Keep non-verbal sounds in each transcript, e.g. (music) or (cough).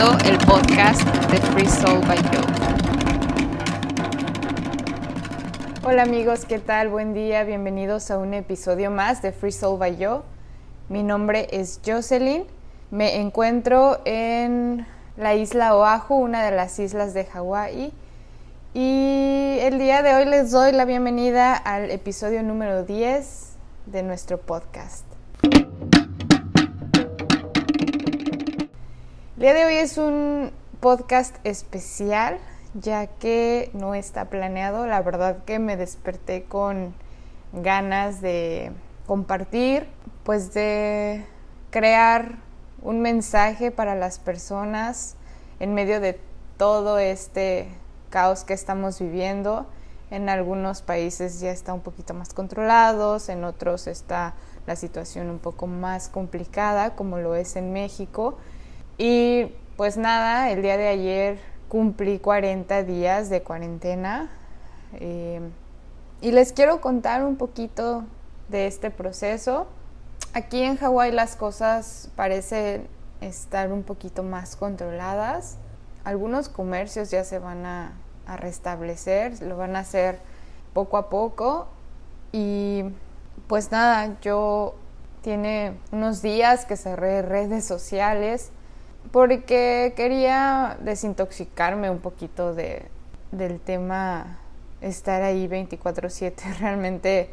el podcast de Free Soul by Joe. Hola amigos, ¿qué tal? Buen día, bienvenidos a un episodio más de Free Soul by Joe. Mi nombre es Jocelyn. Me encuentro en la isla Oahu, una de las islas de Hawái. Y el día de hoy les doy la bienvenida al episodio número 10 de nuestro podcast. El día de hoy es un podcast especial, ya que no está planeado. La verdad que me desperté con ganas de compartir, pues de crear un mensaje para las personas en medio de todo este caos que estamos viviendo. En algunos países ya está un poquito más controlados, en otros está la situación un poco más complicada, como lo es en México. Y pues nada, el día de ayer cumplí 40 días de cuarentena eh, y les quiero contar un poquito de este proceso. Aquí en Hawái las cosas parecen estar un poquito más controladas. Algunos comercios ya se van a, a restablecer, lo van a hacer poco a poco y pues nada, yo tiene unos días que cerré redes sociales porque quería desintoxicarme un poquito de, del tema estar ahí 24/7 (laughs) realmente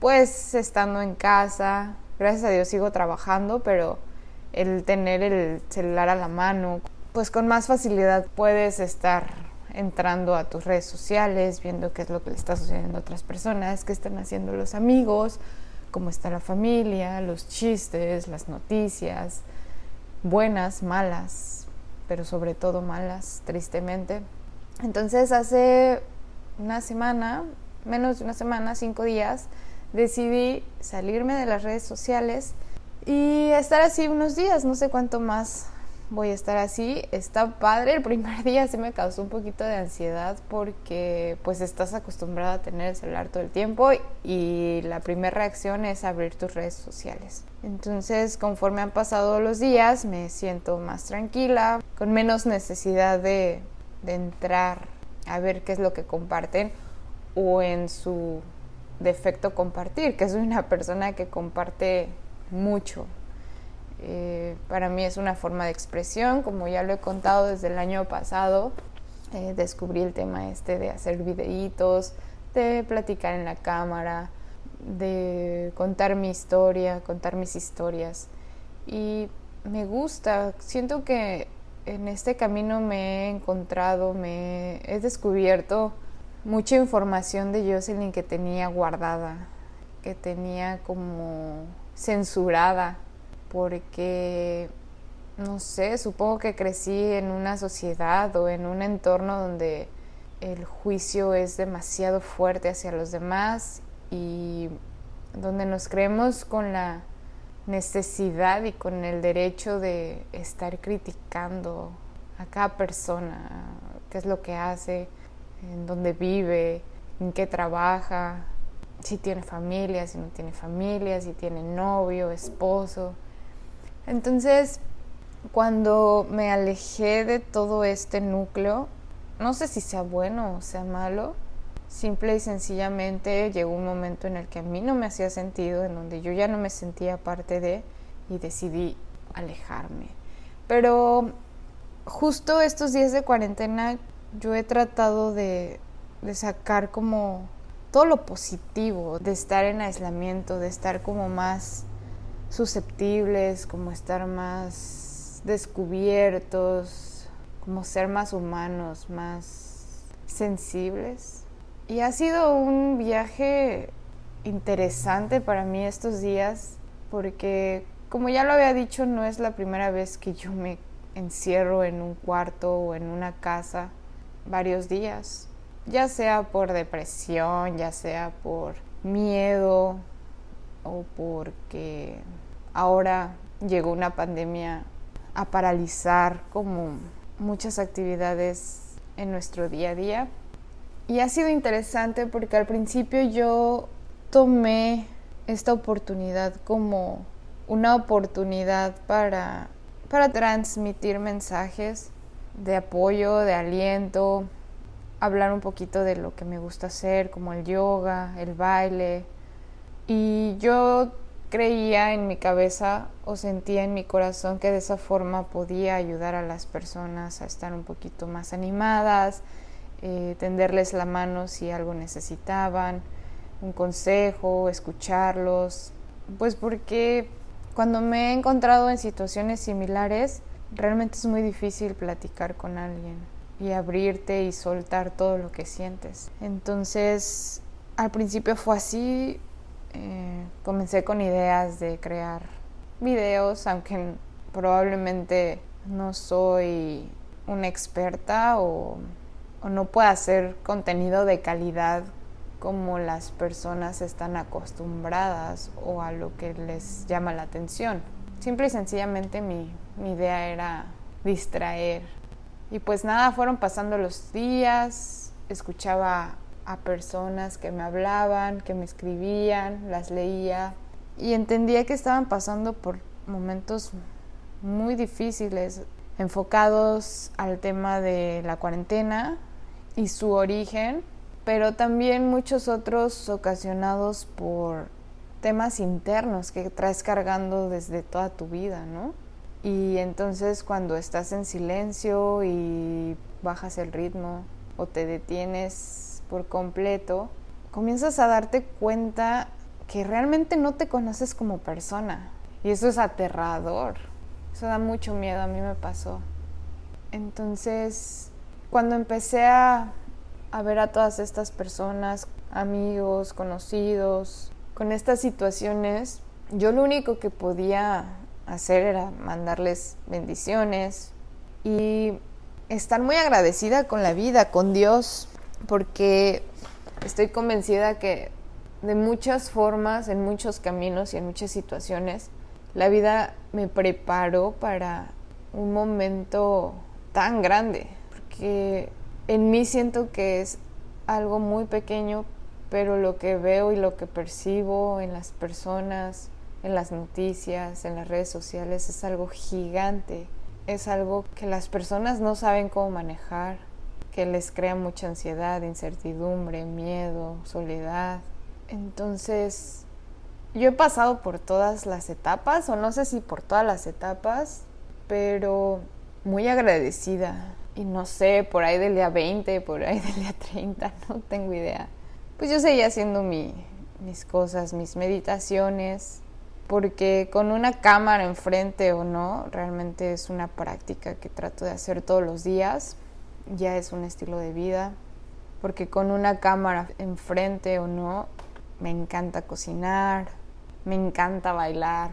pues estando en casa gracias a Dios sigo trabajando pero el tener el celular a la mano pues con más facilidad puedes estar entrando a tus redes sociales viendo qué es lo que le está sucediendo a otras personas qué están haciendo los amigos cómo está la familia los chistes las noticias buenas, malas, pero sobre todo malas, tristemente. Entonces hace una semana, menos de una semana, cinco días, decidí salirme de las redes sociales y estar así unos días, no sé cuánto más voy a estar así. Está padre, el primer (laughs) día sí me causó un poquito de ansiedad porque pues estás acostumbrada a tener el celular todo el tiempo y la primera reacción es abrir tus redes sociales. Entonces, conforme han pasado los días, me siento más tranquila, con menos necesidad de, de entrar a ver qué es lo que comparten o en su defecto compartir, que soy una persona que comparte mucho, eh, para mí es una forma de expresión, como ya lo he contado desde el año pasado. Eh, descubrí el tema este de hacer videitos, de platicar en la cámara, de contar mi historia, contar mis historias. Y me gusta, siento que en este camino me he encontrado, me he descubierto mucha información de Jocelyn que tenía guardada, que tenía como censurada porque, no sé, supongo que crecí en una sociedad o en un entorno donde el juicio es demasiado fuerte hacia los demás y donde nos creemos con la necesidad y con el derecho de estar criticando a cada persona, qué es lo que hace, en dónde vive, en qué trabaja, si tiene familia, si no tiene familia, si tiene novio, esposo. Entonces, cuando me alejé de todo este núcleo, no sé si sea bueno o sea malo, simple y sencillamente llegó un momento en el que a mí no me hacía sentido, en donde yo ya no me sentía parte de y decidí alejarme. Pero justo estos días de cuarentena yo he tratado de, de sacar como todo lo positivo de estar en aislamiento, de estar como más susceptibles, como estar más descubiertos, como ser más humanos, más sensibles. Y ha sido un viaje interesante para mí estos días porque, como ya lo había dicho, no es la primera vez que yo me encierro en un cuarto o en una casa varios días, ya sea por depresión, ya sea por miedo o porque ahora llegó una pandemia a paralizar como muchas actividades en nuestro día a día. Y ha sido interesante porque al principio yo tomé esta oportunidad como una oportunidad para, para transmitir mensajes de apoyo, de aliento, hablar un poquito de lo que me gusta hacer, como el yoga, el baile. Y yo creía en mi cabeza o sentía en mi corazón que de esa forma podía ayudar a las personas a estar un poquito más animadas, eh, tenderles la mano si algo necesitaban, un consejo, escucharlos, pues porque cuando me he encontrado en situaciones similares, realmente es muy difícil platicar con alguien y abrirte y soltar todo lo que sientes. Entonces, al principio fue así, eh, comencé con ideas de crear videos, aunque probablemente no soy una experta o, o no pueda hacer contenido de calidad como las personas están acostumbradas o a lo que les llama la atención. Simple y sencillamente mi, mi idea era distraer. Y pues nada, fueron pasando los días, escuchaba a personas que me hablaban, que me escribían, las leía y entendía que estaban pasando por momentos muy difíciles enfocados al tema de la cuarentena y su origen, pero también muchos otros ocasionados por temas internos que traes cargando desde toda tu vida, ¿no? Y entonces cuando estás en silencio y bajas el ritmo o te detienes por completo, comienzas a darte cuenta que realmente no te conoces como persona. Y eso es aterrador. Eso da mucho miedo, a mí me pasó. Entonces, cuando empecé a, a ver a todas estas personas, amigos, conocidos, con estas situaciones, yo lo único que podía hacer era mandarles bendiciones y estar muy agradecida con la vida, con Dios, porque estoy convencida que de muchas formas, en muchos caminos y en muchas situaciones, la vida me preparó para un momento tan grande, porque en mí siento que es algo muy pequeño, pero lo que veo y lo que percibo en las personas, en las noticias, en las redes sociales, es algo gigante, es algo que las personas no saben cómo manejar, que les crea mucha ansiedad, incertidumbre, miedo, soledad. Entonces, yo he pasado por todas las etapas, o no sé si por todas las etapas, pero muy agradecida. Y no sé, por ahí del día 20, por ahí del día 30, (laughs) no tengo idea. Pues yo seguía haciendo mi, mis cosas, mis meditaciones, porque con una cámara enfrente o no, realmente es una práctica que trato de hacer todos los días ya es un estilo de vida, porque con una cámara enfrente o no, me encanta cocinar, me encanta bailar.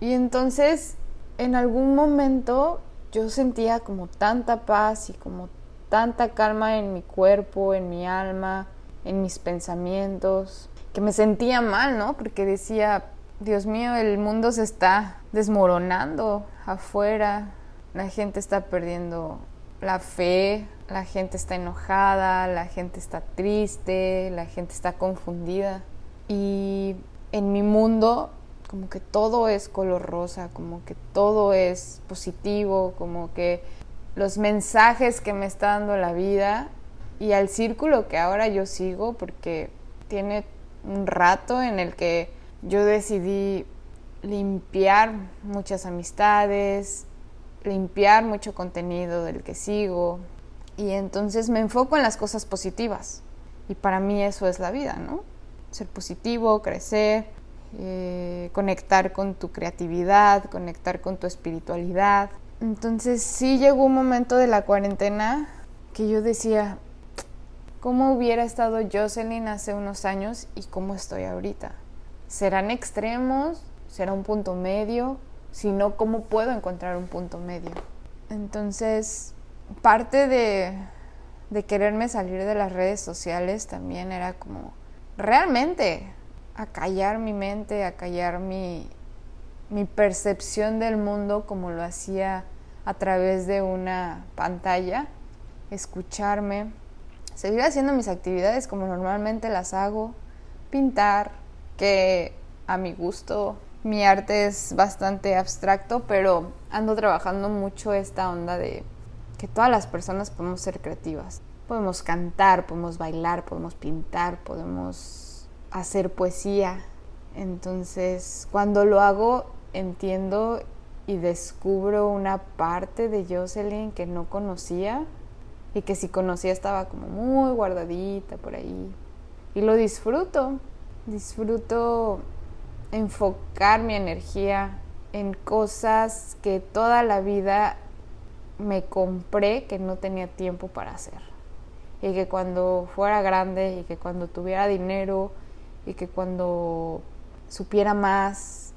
Y entonces, en algún momento, yo sentía como tanta paz y como tanta calma en mi cuerpo, en mi alma, en mis pensamientos, que me sentía mal, ¿no? Porque decía, Dios mío, el mundo se está desmoronando afuera, la gente está perdiendo la fe, la gente está enojada, la gente está triste, la gente está confundida. Y en mi mundo como que todo es color rosa, como que todo es positivo, como que los mensajes que me está dando la vida y al círculo que ahora yo sigo, porque tiene un rato en el que yo decidí limpiar muchas amistades, limpiar mucho contenido del que sigo y entonces me enfoco en las cosas positivas y para mí eso es la vida, ¿no? Ser positivo, crecer, eh, conectar con tu creatividad, conectar con tu espiritualidad. Entonces sí llegó un momento de la cuarentena que yo decía, ¿cómo hubiera estado Jocelyn hace unos años y cómo estoy ahorita? ¿Serán extremos? ¿Será un punto medio? Si no, ¿cómo puedo encontrar un punto medio? Entonces, parte de, quererme salir de las redes sociales también era como realmente acallar mi mente, acallar mi percepción del mundo como lo hacía a través de una pantalla, escucharme, seguir haciendo mis actividades como normalmente las hago, pintar, que a mi gusto Mi arte es bastante abstracto, pero ando trabajando mucho esta onda de que todas las personas podemos ser creativas. Podemos cantar, podemos bailar, podemos pintar, podemos hacer poesía. Entonces, cuando lo hago, entiendo y descubro una parte de Jocelyn que no conocía y que si conocía estaba como muy guardadita por ahí. Y lo disfruto, disfruto enfocar mi energía en cosas que toda la vida me compré que no tenía tiempo para hacer. Y que cuando fuera grande y que cuando tuviera dinero y que cuando supiera más,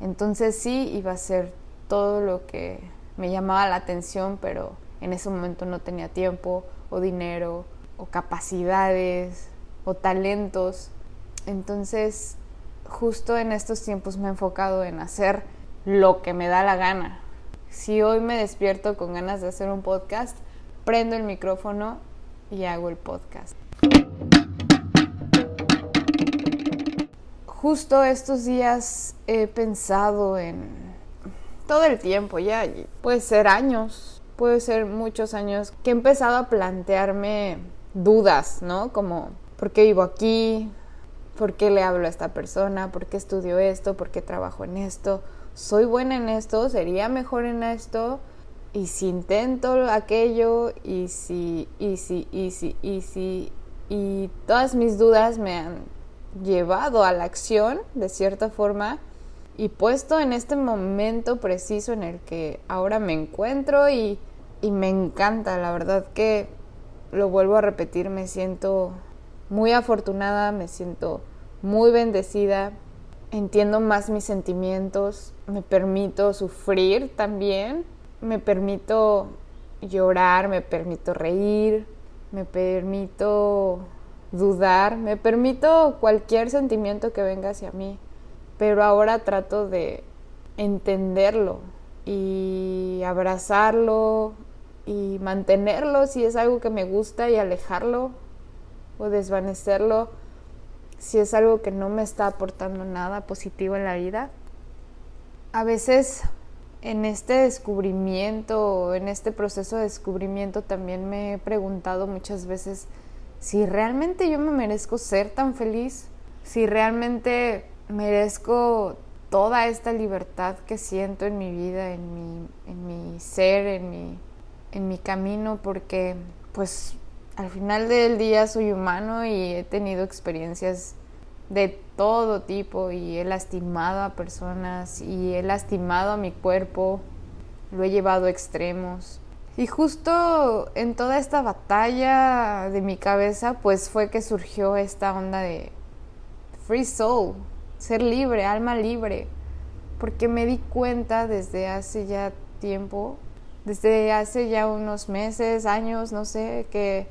entonces sí iba a ser todo lo que me llamaba la atención, pero en ese momento no tenía tiempo o dinero o capacidades o talentos. Entonces, justo en estos tiempos me he enfocado en hacer lo que me da la gana. Si hoy me despierto con ganas de hacer un podcast, prendo el micrófono y hago el podcast. Justo estos días he pensado en todo el tiempo, ya puede ser años, puede ser muchos años, que he empezado a plantearme dudas, ¿no? Como, ¿por qué vivo aquí? ¿Por qué le hablo a esta persona? ¿Por qué estudio esto? ¿Por qué trabajo en esto? ¿Soy buena en esto? ¿Sería mejor en esto? Y si intento aquello, y si, y si, y si, y si, y todas mis dudas me han llevado a la acción, de cierta forma, y puesto en este momento preciso en el que ahora me encuentro y, y me encanta, la verdad que lo vuelvo a repetir, me siento muy afortunada, me siento muy bendecida, entiendo más mis sentimientos, me permito sufrir también, me permito llorar, me permito reír, me permito dudar, me permito cualquier sentimiento que venga hacia mí pero ahora trato de entenderlo y abrazarlo y mantenerlo si es algo que me gusta y alejarlo o desvanecerlo si es algo que no me está aportando nada positivo en la vida. A veces en este descubrimiento, en este proceso de descubrimiento también me he preguntado muchas veces si realmente yo me merezco ser tan feliz, si realmente merezco toda esta libertad que siento en mi vida, en mi, en mi ser, en mi, en mi camino, porque pues al final del día soy humano y he tenido experiencias de todo tipo y he lastimado a personas y he lastimado a mi cuerpo, lo he llevado a extremos. Y justo en toda esta batalla de mi cabeza, pues fue que surgió esta onda de free soul, ser libre, alma libre, porque me di cuenta desde hace ya tiempo, desde hace ya unos meses, años, no sé, que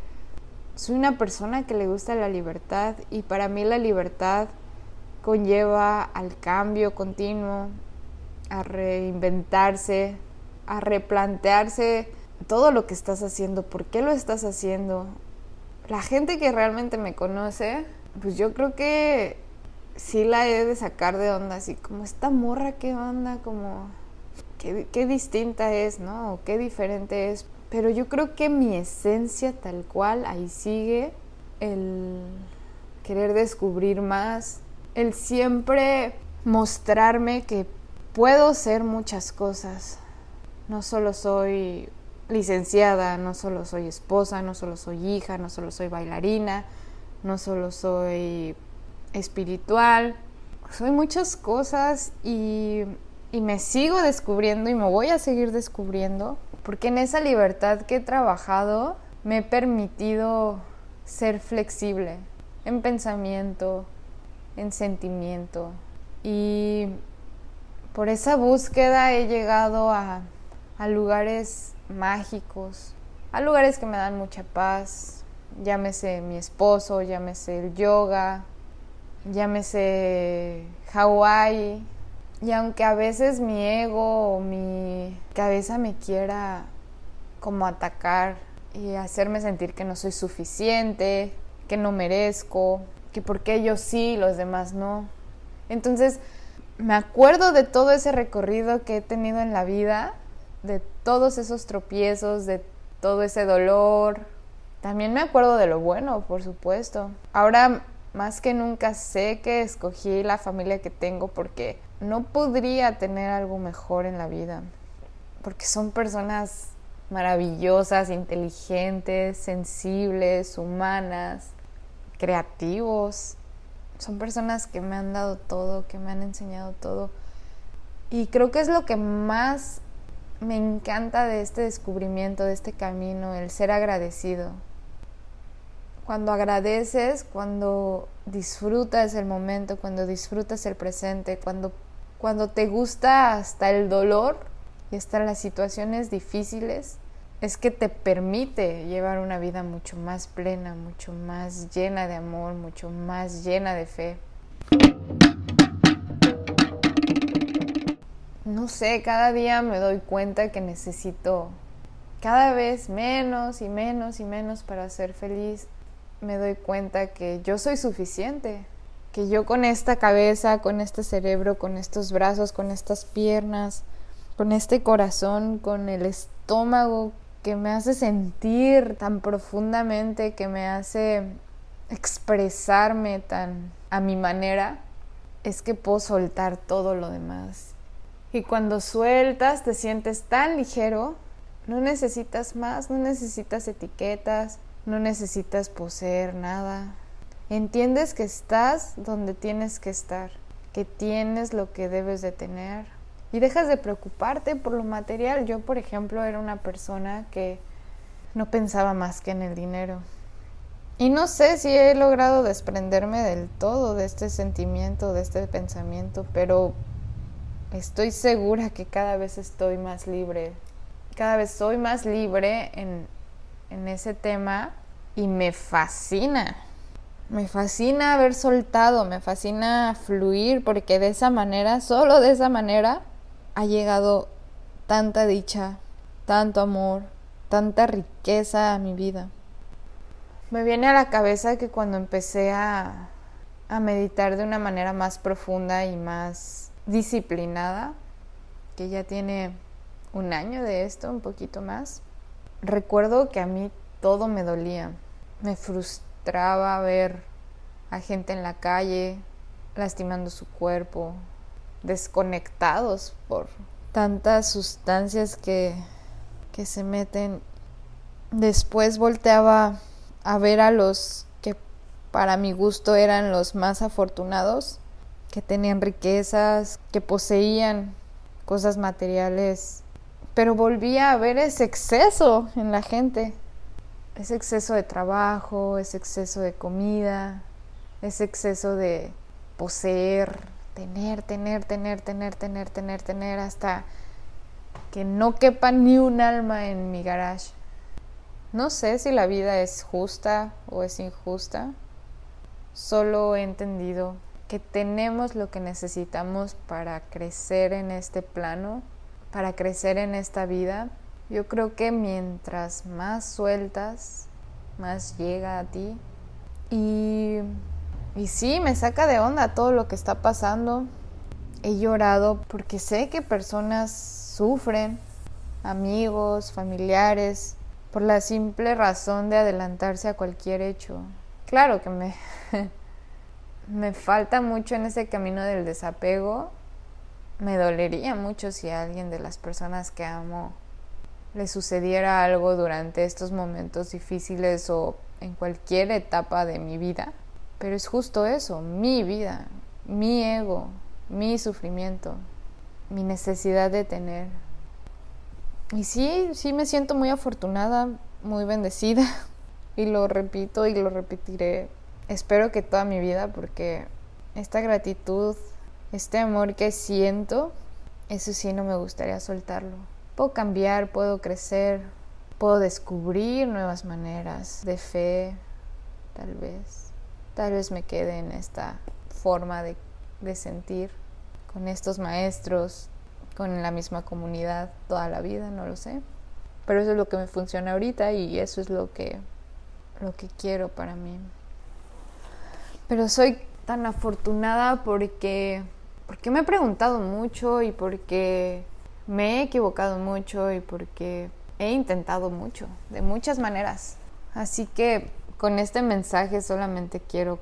soy una persona que le gusta la libertad y para mí la libertad conlleva al cambio continuo, a reinventarse, a replantearse todo lo que estás haciendo, por qué lo estás haciendo. La gente que realmente me conoce, pues yo creo que sí la he de sacar de onda, así como esta morra, qué onda, como qué, qué distinta es, ¿no? O qué diferente es. Pero yo creo que mi esencia tal cual ahí sigue, el querer descubrir más, el siempre mostrarme que puedo ser muchas cosas. No solo soy licenciada, no solo soy esposa, no solo soy hija, no solo soy bailarina, no solo soy espiritual, soy muchas cosas y, y me sigo descubriendo y me voy a seguir descubriendo, porque en esa libertad que he trabajado me he permitido ser flexible en pensamiento, en sentimiento y por esa búsqueda he llegado a, lugares mágicos, a lugares que me dan mucha paz, llámese mi esposo, llámese el yoga, llámese Hawái. Y aunque a veces mi ego o mi cabeza me quiera como atacar y hacerme sentir que no soy suficiente, que no merezco, que porque yo sí, los demás no. Entonces, me acuerdo de todo ese recorrido que he tenido en la vida, de todos esos tropiezos, de todo ese dolor. También me acuerdo de lo bueno, por supuesto. Ahora más que nunca sé que escogí la familia que tengo porque no podría tener algo mejor en la vida. Porque son personas maravillosas, inteligentes, sensibles, humanas, creativos. Son personas que me han dado todo, que me han enseñado todo. Y creo que es lo que más me encanta de este descubrimiento, de este camino, el ser agradecido cuando agradeces, cuando disfrutas el momento, cuando disfrutas el presente, cuando, cuando te gusta hasta el dolor y hasta las situaciones difíciles, es que te permite llevar una vida mucho más plena, mucho más llena de amor, mucho más llena de fe. No sé, cada día me doy cuenta que necesito cada vez menos y menos y menos para ser feliz me doy cuenta que yo soy suficiente, que yo con esta cabeza, con este cerebro, con estos brazos, con estas piernas, con este corazón, con el estómago que me hace sentir tan profundamente, que me hace expresarme tan a mi manera, es que puedo soltar todo lo demás. Y cuando sueltas te sientes tan ligero, no necesitas más, no necesitas etiquetas, no necesitas poseer nada. Entiendes que estás donde tienes que estar, que tienes lo que debes de tener y dejas de preocuparte por lo material. Yo, por ejemplo, era una persona que no pensaba más que en el dinero. Y no sé si he logrado desprenderme del todo de este sentimiento, de este pensamiento, pero estoy segura que cada vez estoy más libre. Cada vez soy más libre en, en ese tema y me fascina. Me fascina haber soltado, me fascina fluir porque de esa manera, solo de esa manera, ha llegado tanta dicha, tanto amor, tanta riqueza a mi vida. Me viene a la cabeza que cuando empecé a, a meditar de una manera más profunda y más disciplinada, que ya tiene un año de esto, un poquito más, recuerdo que a mí todo me dolía. Me frustraba ver a gente en la calle lastimando su cuerpo, desconectados por tantas sustancias que, que se meten. Después volteaba a ver a los que para mi gusto eran los más afortunados, que tenían riquezas, que poseían cosas materiales pero volvía a ver ese exceso en la gente, ese exceso de trabajo, ese exceso de comida, ese exceso de poseer, tener, tener, tener, tener, tener, tener, tener, hasta que no quepa ni un alma en mi garage. No sé si la vida es justa o es injusta, solo he entendido que tenemos lo que necesitamos para crecer en este plano para crecer en esta vida. Yo creo que mientras más sueltas, más llega a ti. Y, sí, me saca de onda todo lo que está pasando. He llorado porque sé que personas sufren, amigos, familiares, por la simple razón de adelantarse a cualquier hecho. Claro que me, (laughs) me falta mucho en ese camino del desapego, me dolería mucho si alguien de las personas que amo le sucediera algo durante estos momentos difíciles o en cualquier etapa de mi vida. Pero es justo eso, mi vida, mi ego, mi sufrimiento, mi necesidad de tener. Y sí, sí me siento muy afortunada, muy bendecida. (laughs) Y lo repito y lo repetiré. Espero que toda mi vida porque esta gratitud este amor que siento, eso sí no me gustaría soltarlo. Puedo cambiar, puedo crecer, puedo descubrir nuevas maneras de fe, tal vez. Tal vez me quede en esta forma de, de sentir con estos maestros, con la misma comunidad toda la vida, no lo sé. Pero eso es lo que me funciona ahorita y eso es lo que, lo que quiero para mí. Pero soy tan afortunada porque porque me he preguntado mucho y porque me he equivocado mucho y porque he intentado mucho, de muchas maneras. Así que con este mensaje solamente quiero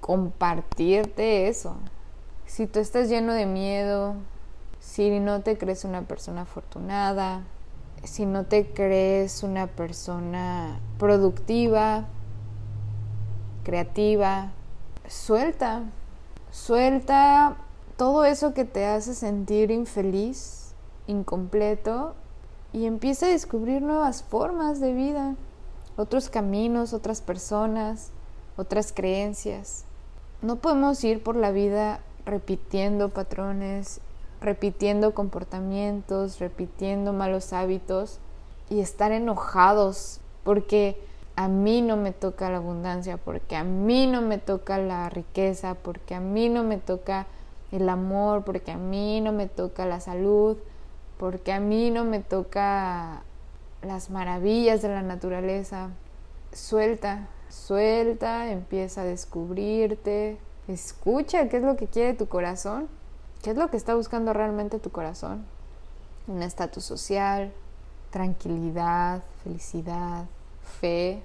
compartirte eso. Si tú estás lleno de miedo, si no te crees una persona afortunada, si no te crees una persona productiva, creativa, suelta, suelta todo eso que te hace sentir infeliz, incompleto, y empieza a descubrir nuevas formas de vida, otros caminos, otras personas, otras creencias. No podemos ir por la vida repitiendo patrones, repitiendo comportamientos, repitiendo malos hábitos y estar enojados porque a mí no me toca la abundancia, porque a mí no me toca la riqueza, porque a mí no me toca el amor, porque a mí no me toca la salud, porque a mí no me toca las maravillas de la naturaleza. Suelta, suelta, empieza a descubrirte, escucha qué es lo que quiere tu corazón, qué es lo que está buscando realmente tu corazón. Un estatus social, tranquilidad, felicidad, fe,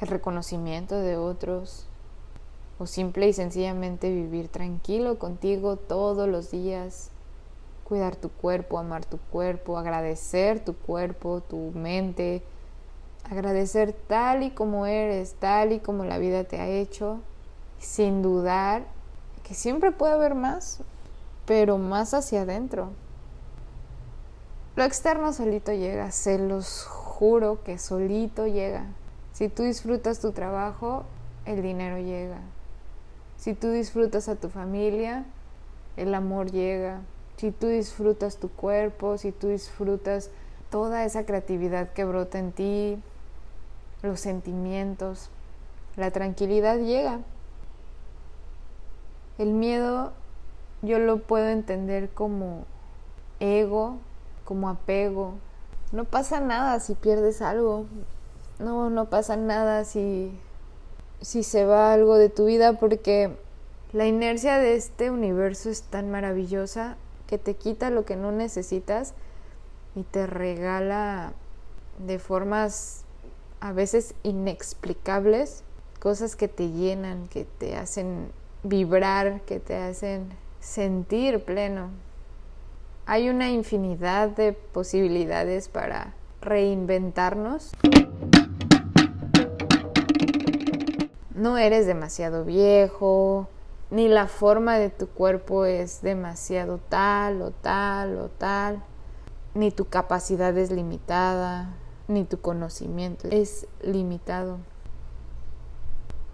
el reconocimiento de otros, o simple y sencillamente vivir tranquilo contigo todos los días, cuidar tu cuerpo, amar tu cuerpo, agradecer tu cuerpo, tu mente, agradecer tal y como eres, tal y como la vida te ha hecho, sin dudar que siempre puede haber más, pero más hacia adentro. Lo externo solito llega, se los juro que solito llega. Si tú disfrutas tu trabajo, el dinero llega. Si tú disfrutas a tu familia, el amor llega. Si tú disfrutas tu cuerpo, si tú disfrutas toda esa creatividad que brota en ti, los sentimientos, la tranquilidad llega. El miedo yo lo puedo entender como ego, como apego. No pasa nada si pierdes algo. No, no pasa nada si si se va algo de tu vida porque la inercia de este universo es tan maravillosa que te quita lo que no necesitas y te regala de formas a veces inexplicables cosas que te llenan, que te hacen vibrar, que te hacen sentir pleno. Hay una infinidad de posibilidades para reinventarnos. no eres demasiado viejo, ni la forma de tu cuerpo es demasiado tal o tal o tal, ni tu capacidad es limitada, ni tu conocimiento es limitado.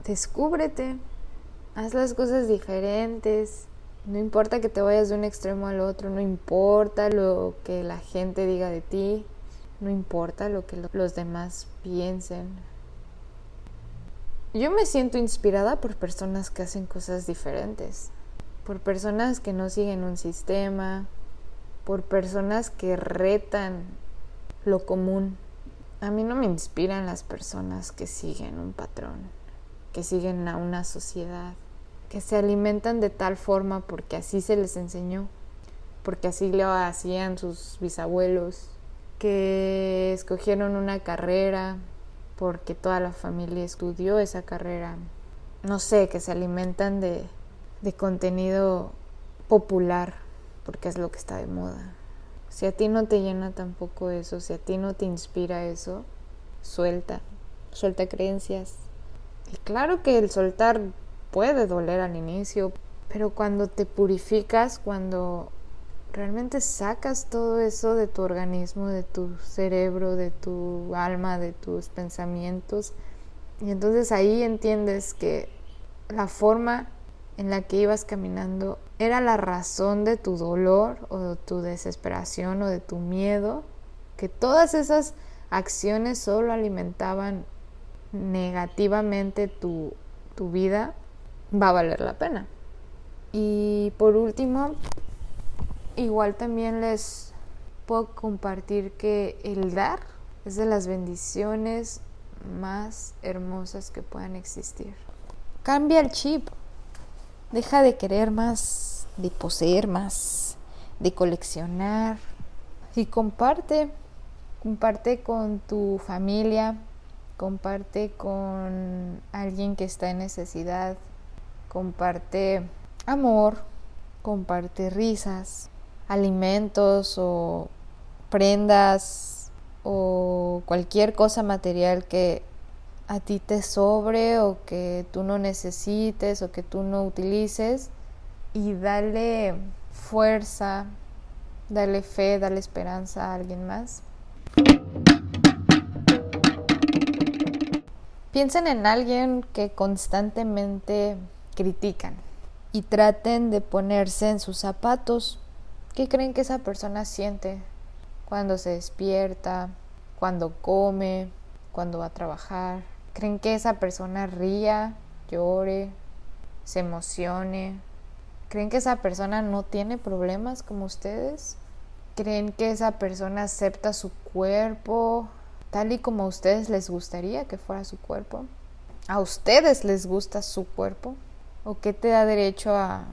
Descúbrete, haz las cosas diferentes, no importa que te vayas de un extremo al otro, no importa lo que la gente diga de ti, no importa lo que los demás piensen, yo me siento inspirada por personas que hacen cosas diferentes, por personas que no siguen un sistema, por personas que retan lo común. A mí no me inspiran las personas que siguen un patrón, que siguen a una sociedad, que se alimentan de tal forma porque así se les enseñó, porque así lo hacían sus bisabuelos, que escogieron una carrera porque toda la familia estudió esa carrera. No sé, que se alimentan de, de contenido popular, porque es lo que está de moda. Si a ti no te llena tampoco eso, si a ti no te inspira eso, suelta, suelta creencias. Y claro que el soltar puede doler al inicio, pero cuando te purificas, cuando realmente sacas todo eso de tu organismo, de tu cerebro, de tu alma, de tus pensamientos. Y entonces ahí entiendes que la forma en la que ibas caminando era la razón de tu dolor o de tu desesperación o de tu miedo, que todas esas acciones solo alimentaban negativamente tu, tu vida, va a valer la pena. Y por último, Igual también les puedo compartir que el dar es de las bendiciones más hermosas que puedan existir. Cambia el chip. Deja de querer más de poseer más, de coleccionar. Y comparte, comparte con tu familia, comparte con alguien que está en necesidad, comparte amor, comparte risas, alimentos o prendas o cualquier cosa material que a ti te sobre o que tú no necesites o que tú no utilices y dale fuerza, dale fe, dale esperanza a alguien más. Piensen en alguien que constantemente critican y traten de ponerse en sus zapatos. ¿Qué creen que esa persona siente cuando se despierta, cuando come, cuando va a trabajar? ¿Creen que esa persona ría, llore, se emocione? ¿Creen que esa persona no tiene problemas como ustedes? ¿Creen que esa persona acepta su cuerpo tal y como a ustedes les gustaría que fuera su cuerpo? ¿A ustedes les gusta su cuerpo? ¿O qué te da derecho a,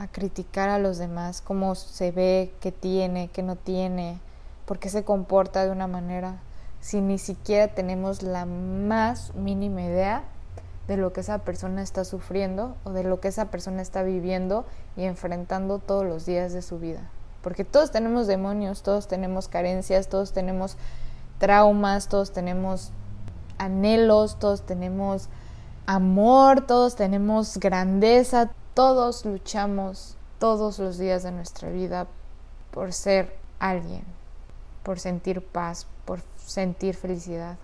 a criticar a los demás? ¿Cómo se ve, qué tiene, qué no tiene? ¿Por qué se comporta de una manera? si ni siquiera tenemos la más mínima idea de lo que esa persona está sufriendo o de lo que esa persona está viviendo y enfrentando todos los días de su vida. Porque todos tenemos demonios, todos tenemos carencias, todos tenemos traumas, todos tenemos anhelos, todos tenemos amor, todos tenemos grandeza, todos luchamos todos los días de nuestra vida por ser alguien, por sentir paz, por sentir felicidad.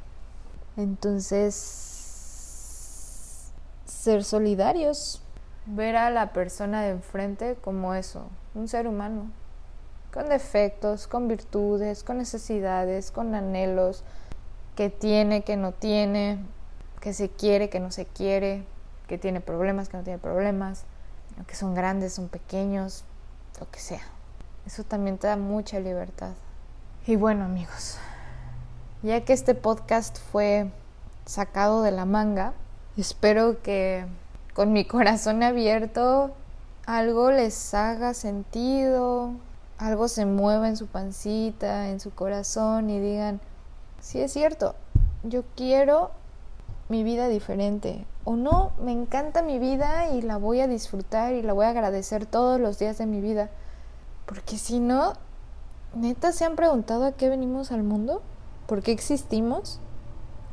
Entonces, ser solidarios, ver a la persona de enfrente como eso, un ser humano, con defectos, con virtudes, con necesidades, con anhelos, que tiene, que no tiene, que se quiere, que no se quiere, que tiene problemas, que no tiene problemas, que son grandes, son pequeños, lo que sea. Eso también te da mucha libertad. Y bueno amigos, ya que este podcast fue sacado de la manga, espero que con mi corazón abierto algo les haga sentido, algo se mueva en su pancita, en su corazón y digan, sí es cierto, yo quiero mi vida diferente. O no, me encanta mi vida y la voy a disfrutar y la voy a agradecer todos los días de mi vida. Porque si no, neta, ¿se han preguntado a qué venimos al mundo? ¿Por qué existimos?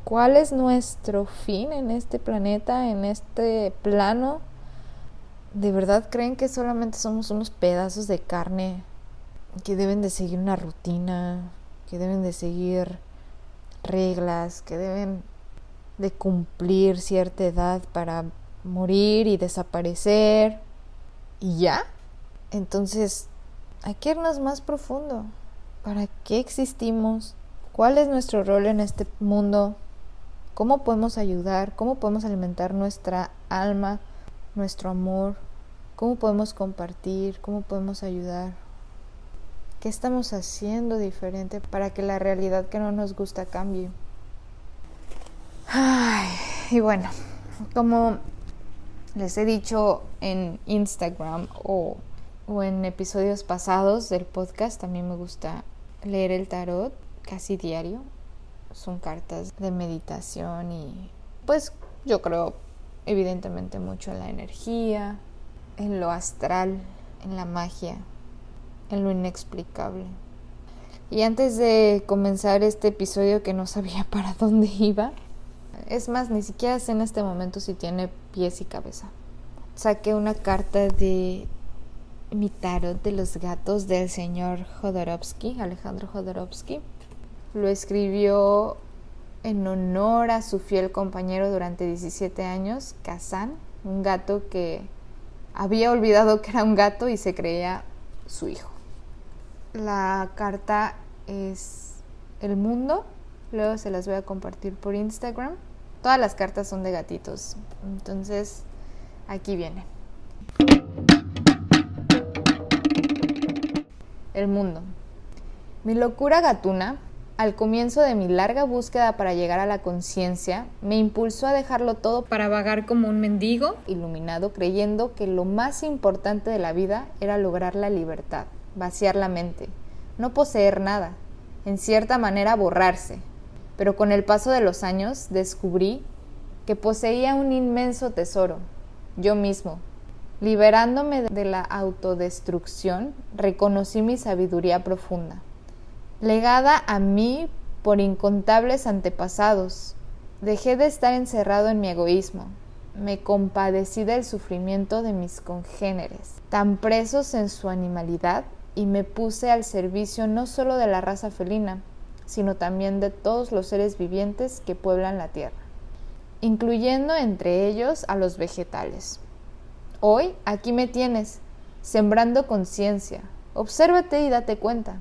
¿Cuál es nuestro fin en este planeta, en este plano? ¿De verdad creen que solamente somos unos pedazos de carne que deben de seguir una rutina, que deben de seguir reglas, que deben de cumplir cierta edad para morir y desaparecer y ya? Entonces, hay que irnos más profundo. ¿Para qué existimos? ¿Cuál es nuestro rol en este mundo? ¿Cómo podemos ayudar? ¿Cómo podemos alimentar nuestra alma, nuestro amor? ¿Cómo podemos compartir? ¿Cómo podemos ayudar? ¿Qué estamos haciendo diferente para que la realidad que no nos gusta cambie? Ay, y bueno, como les he dicho en Instagram o, o en episodios pasados del podcast, también me gusta leer el tarot casi diario. Son cartas de meditación y pues yo creo evidentemente mucho en la energía, en lo astral, en la magia, en lo inexplicable. Y antes de comenzar este episodio que no sabía (laughs) para dónde iba, es más, ni siquiera sé en este momento si tiene pies y cabeza. Saqué una carta de mi tarot de los gatos del señor Jodorowsky, Alejandro Jodorowsky. Lo escribió en honor a su fiel compañero durante 17 años, Kazan, un gato que había olvidado que era un gato y se creía su hijo. La carta es el mundo, luego se las voy a compartir por Instagram. Todas las cartas son de gatitos, entonces aquí viene. El mundo. Mi locura gatuna al comienzo de mi larga búsqueda para llegar a la conciencia, me impulsó a dejarlo todo para vagar como un mendigo iluminado creyendo que lo más importante de la vida era lograr la libertad, vaciar la mente, no poseer nada, en cierta manera borrarse. Pero con el paso de los años descubrí que poseía un inmenso tesoro, yo mismo. Liberándome de la autodestrucción, reconocí mi sabiduría profunda legada a mí por incontables antepasados. Dejé de estar encerrado en mi egoísmo. Me compadecí del sufrimiento de mis congéneres, tan presos en su animalidad, y me puse al servicio no solo de la raza felina, sino también de todos los seres vivientes que pueblan la tierra, incluyendo entre ellos a los vegetales. Hoy aquí me tienes, sembrando conciencia. Obsérvate y date cuenta.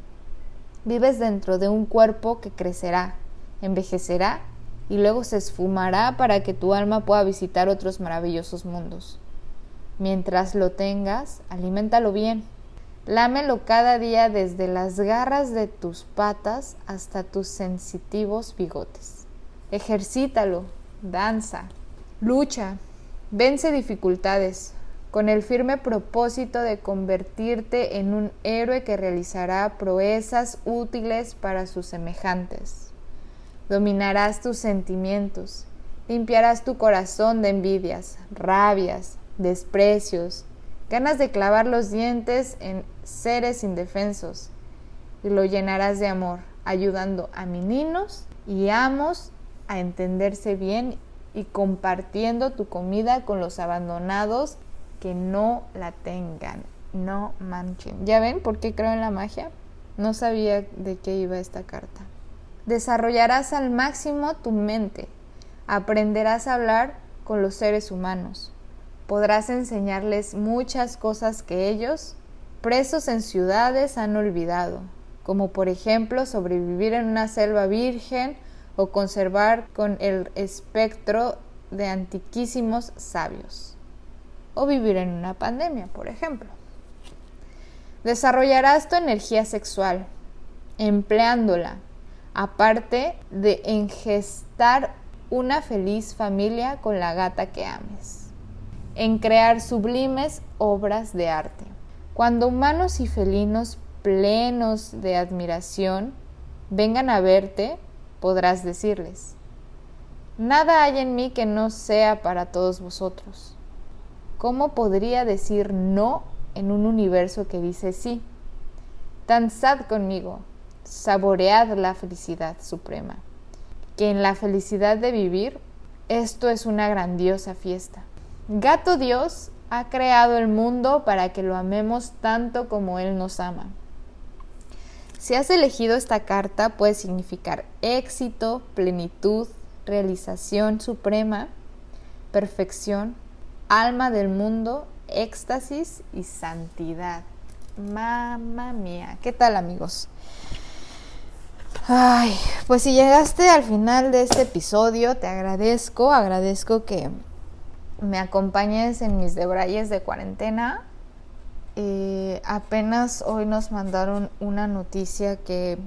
Vives dentro de un cuerpo que crecerá, envejecerá y luego se esfumará para que tu alma pueda visitar otros maravillosos mundos. Mientras lo tengas, aliméntalo bien. Lámelo cada día desde las garras de tus patas hasta tus sensitivos bigotes. Ejercítalo, danza, lucha, vence dificultades, con el firme propósito de convertirte en un héroe que realizará proezas útiles para sus semejantes. Dominarás tus sentimientos, limpiarás tu corazón de envidias, rabias, desprecios, ganas de clavar los dientes en seres indefensos, y lo llenarás de amor, ayudando a meninos y amos a entenderse bien y compartiendo tu comida con los abandonados que no la tengan, no manchen. ¿Ya ven por qué creo en la magia? No sabía de qué iba esta carta. Desarrollarás al máximo tu mente, aprenderás a hablar con los seres humanos, podrás enseñarles muchas cosas que ellos, presos en ciudades, han olvidado, como por ejemplo sobrevivir en una selva virgen o conservar con el espectro de antiquísimos sabios o vivir en una pandemia, por ejemplo. Desarrollarás tu energía sexual empleándola, aparte de engestar una feliz familia con la gata que ames, en crear sublimes obras de arte. Cuando humanos y felinos plenos de admiración vengan a verte, podrás decirles, nada hay en mí que no sea para todos vosotros. ¿Cómo podría decir no en un universo que dice sí? Danzad conmigo, saboread la felicidad suprema, que en la felicidad de vivir, esto es una grandiosa fiesta. Gato Dios ha creado el mundo para que lo amemos tanto como Él nos ama. Si has elegido esta carta puede significar éxito, plenitud, realización suprema, perfección, alma del mundo, éxtasis y santidad. Mamma mía, ¿qué tal amigos? Ay, pues si llegaste al final de este episodio, te agradezco, agradezco que me acompañes en mis debrayes de cuarentena. Eh, apenas hoy nos mandaron una noticia que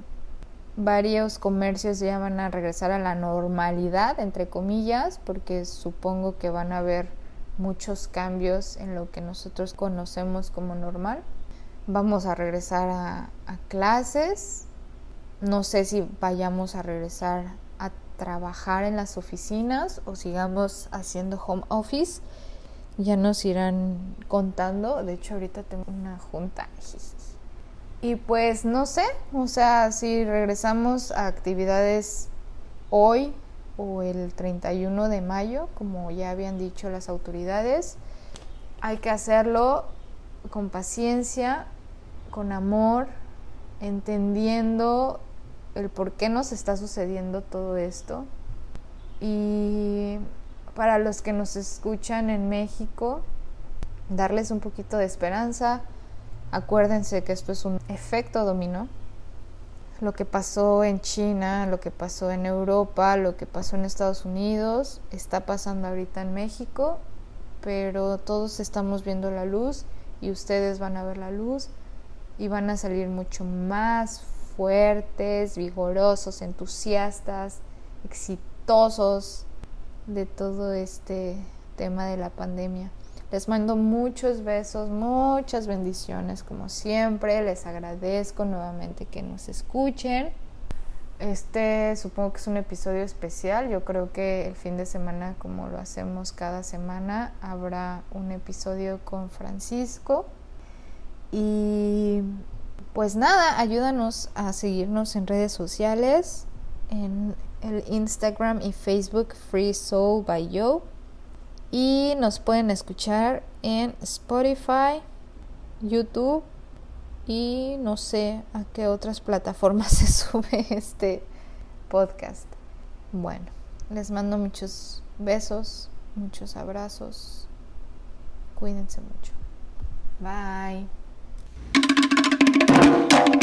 varios comercios ya van a regresar a la normalidad, entre comillas, porque supongo que van a haber muchos cambios en lo que nosotros conocemos como normal. Vamos a regresar a, clases. No sé si vayamos a regresar a trabajar en las oficinas o sigamos haciendo home office. Ya nos irán contando. De hecho, ahorita tengo una junta. Y pues no sé, o sea, si regresamos a actividades hoy o el 31 de mayo, como ya habían dicho las autoridades. Hay que hacerlo con paciencia, con amor, entendiendo el por qué nos está sucediendo todo esto. Y para los que nos escuchan en México, darles un poquito de esperanza. Acuérdense que esto es un efecto dominó lo que pasó en China, lo que pasó en Europa, lo que pasó en Estados Unidos, está pasando ahorita en México, pero todos estamos viendo la luz y ustedes van a ver la luz y van a salir mucho más fuertes, vigorosos, entusiastas, exitosos de todo este tema de la pandemia. Les mando muchos besos, muchas bendiciones como siempre. Les agradezco nuevamente que nos escuchen. Este supongo que es un episodio especial. Yo creo que el fin de semana, como lo hacemos cada semana, habrá un episodio con Francisco. Y pues nada, ayúdanos a seguirnos en redes sociales, en el Instagram y Facebook Free Soul by Yo. Y nos pueden escuchar en Spotify, YouTube y no sé a qué otras plataformas (laughs) se sube este podcast. Bueno, les mando muchos besos, muchos abrazos. Cuídense mucho. Bye.